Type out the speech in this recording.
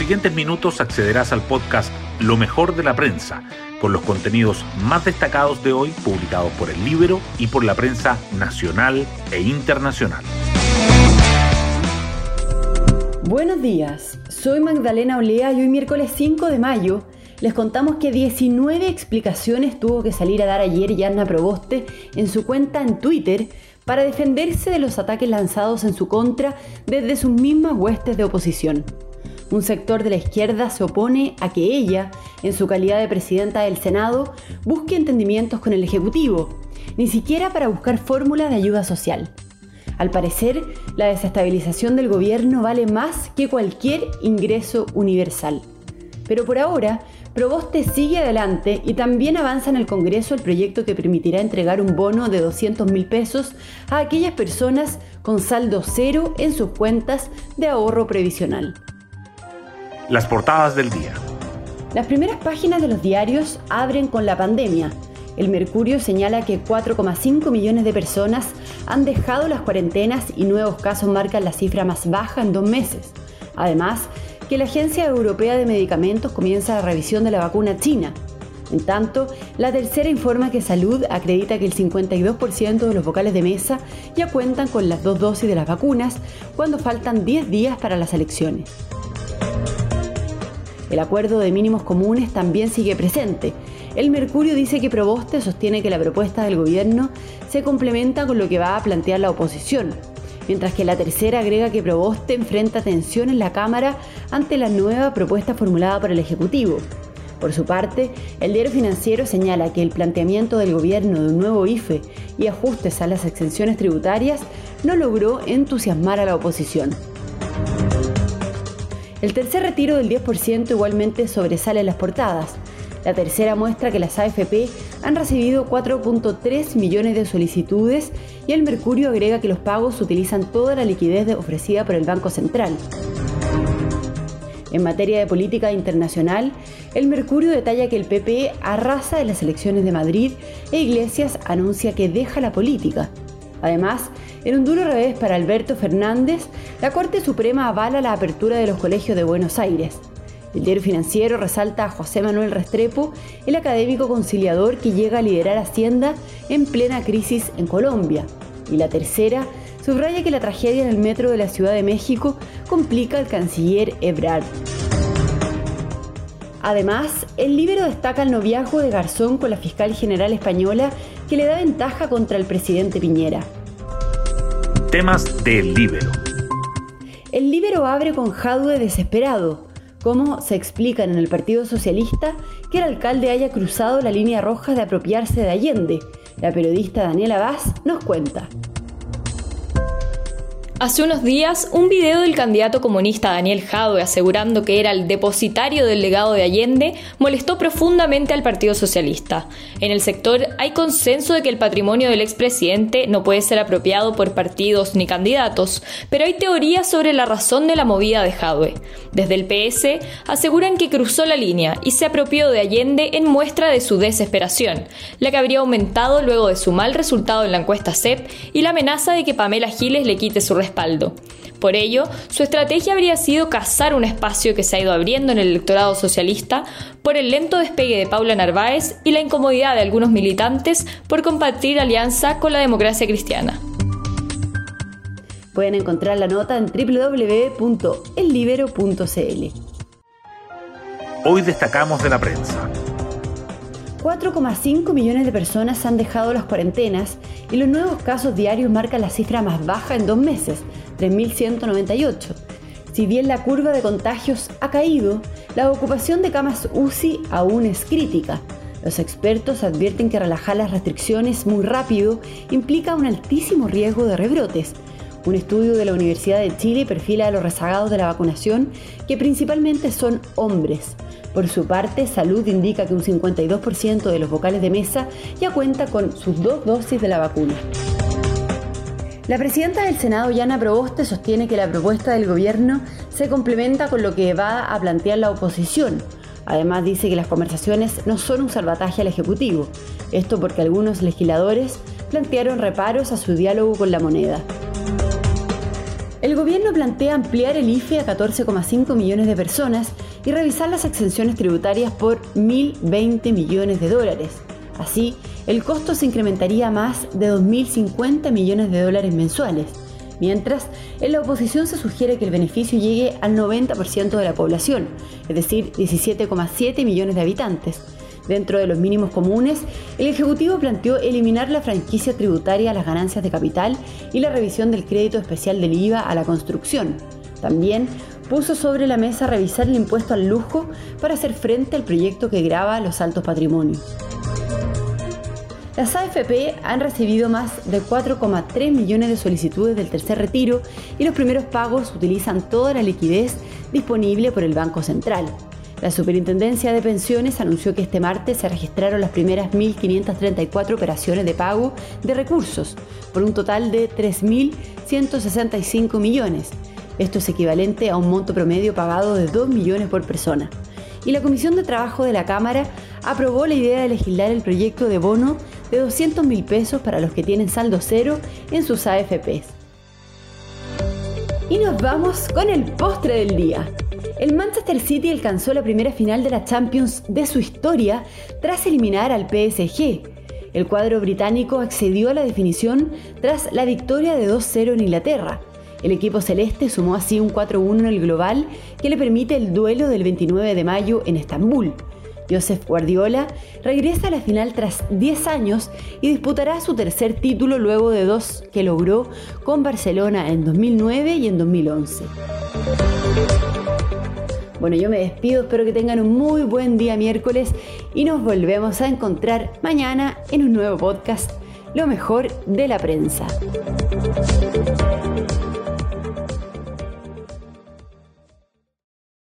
siguientes minutos accederás al podcast Lo mejor de la prensa, con los contenidos más destacados de hoy publicados por el libro y por la prensa nacional e internacional. Buenos días, soy Magdalena Olea y hoy miércoles 5 de mayo les contamos que 19 explicaciones tuvo que salir a dar ayer Yanna Proboste en su cuenta en Twitter para defenderse de los ataques lanzados en su contra desde sus mismas huestes de oposición. Un sector de la izquierda se opone a que ella, en su calidad de presidenta del Senado, busque entendimientos con el Ejecutivo, ni siquiera para buscar fórmulas de ayuda social. Al parecer, la desestabilización del gobierno vale más que cualquier ingreso universal. Pero por ahora, Proboste sigue adelante y también avanza en el Congreso el proyecto que permitirá entregar un bono de 200 mil pesos a aquellas personas con saldo cero en sus cuentas de ahorro previsional. Las portadas del día. Las primeras páginas de los diarios abren con la pandemia. El Mercurio señala que 4,5 millones de personas han dejado las cuarentenas y nuevos casos marcan la cifra más baja en dos meses. Además, que la Agencia Europea de Medicamentos comienza la revisión de la vacuna china. En tanto, la tercera informa que Salud acredita que el 52% de los vocales de mesa ya cuentan con las dos dosis de las vacunas cuando faltan 10 días para las elecciones. El acuerdo de mínimos comunes también sigue presente. El Mercurio dice que Proboste sostiene que la propuesta del gobierno se complementa con lo que va a plantear la oposición, mientras que la tercera agrega que Proboste enfrenta tensión en la Cámara ante la nueva propuesta formulada por el Ejecutivo. Por su parte, el diario financiero señala que el planteamiento del gobierno de un nuevo IFE y ajustes a las exenciones tributarias no logró entusiasmar a la oposición. El tercer retiro del 10% igualmente sobresale en las portadas. La tercera muestra que las AFP han recibido 4.3 millones de solicitudes y el Mercurio agrega que los pagos utilizan toda la liquidez ofrecida por el Banco Central. En materia de política internacional, el Mercurio detalla que el PP arrasa en las elecciones de Madrid e Iglesias anuncia que deja la política. Además, en un duro revés para Alberto Fernández, la Corte Suprema avala la apertura de los colegios de Buenos Aires. El diario financiero resalta a José Manuel Restrepo, el académico conciliador que llega a liderar Hacienda en plena crisis en Colombia. Y la tercera subraya que la tragedia en el metro de la Ciudad de México complica al canciller Ebrard. Además, el libro destaca el noviazgo de Garzón con la fiscal general española que le da ventaja contra el presidente Piñera. Temas del libro. El libro abre con Jadwe desesperado, cómo se explican en el Partido Socialista que el alcalde haya cruzado la línea roja de apropiarse de Allende. La periodista Daniela Vaz nos cuenta. Hace unos días, un video del candidato comunista Daniel Jadwe asegurando que era el depositario del legado de Allende molestó profundamente al Partido Socialista. En el sector hay consenso de que el patrimonio del expresidente no puede ser apropiado por partidos ni candidatos, pero hay teorías sobre la razón de la movida de Jadwe. Desde el PS aseguran que cruzó la línea y se apropió de Allende en muestra de su desesperación, la que habría aumentado luego de su mal resultado en la encuesta CEP y la amenaza de que Pamela Giles le quite su por ello, su estrategia habría sido cazar un espacio que se ha ido abriendo en el electorado socialista por el lento despegue de Paula Narváez y la incomodidad de algunos militantes por compartir alianza con la democracia cristiana. Pueden encontrar la nota en www.ellibero.cl. Hoy destacamos de la prensa. 4,5 millones de personas han dejado las cuarentenas y los nuevos casos diarios marcan la cifra más baja en dos meses, 3.198. Si bien la curva de contagios ha caído, la ocupación de camas UCI aún es crítica. Los expertos advierten que relajar las restricciones muy rápido implica un altísimo riesgo de rebrotes. Un estudio de la Universidad de Chile perfila a los rezagados de la vacunación, que principalmente son hombres. Por su parte, Salud indica que un 52% de los vocales de mesa ya cuenta con sus dos dosis de la vacuna. La presidenta del Senado, Yana Proboste, sostiene que la propuesta del gobierno se complementa con lo que va a plantear la oposición. Además dice que las conversaciones no son un salvataje al Ejecutivo, esto porque algunos legisladores plantearon reparos a su diálogo con la moneda. El gobierno plantea ampliar el IFE a 14,5 millones de personas y revisar las exenciones tributarias por 1.020 millones de dólares. Así, el costo se incrementaría más de 2.050 millones de dólares mensuales, mientras en la oposición se sugiere que el beneficio llegue al 90% de la población, es decir, 17,7 millones de habitantes. Dentro de los mínimos comunes, el Ejecutivo planteó eliminar la franquicia tributaria a las ganancias de capital y la revisión del crédito especial del IVA a la construcción. También puso sobre la mesa revisar el impuesto al lujo para hacer frente al proyecto que grava los altos patrimonios. Las AFP han recibido más de 4,3 millones de solicitudes del tercer retiro y los primeros pagos utilizan toda la liquidez disponible por el Banco Central. La Superintendencia de Pensiones anunció que este martes se registraron las primeras 1.534 operaciones de pago de recursos, por un total de 3.165 millones. Esto es equivalente a un monto promedio pagado de 2 millones por persona. Y la Comisión de Trabajo de la Cámara aprobó la idea de legislar el proyecto de bono de 200 mil pesos para los que tienen saldo cero en sus AFPs. Y nos vamos con el postre del día. El Manchester City alcanzó la primera final de la Champions de su historia tras eliminar al PSG. El cuadro británico accedió a la definición tras la victoria de 2-0 en Inglaterra. El equipo celeste sumó así un 4-1 en el global que le permite el duelo del 29 de mayo en Estambul. Joseph Guardiola regresa a la final tras 10 años y disputará su tercer título luego de dos que logró con Barcelona en 2009 y en 2011. Bueno, yo me despido, espero que tengan un muy buen día miércoles y nos volvemos a encontrar mañana en un nuevo podcast, Lo mejor de la prensa.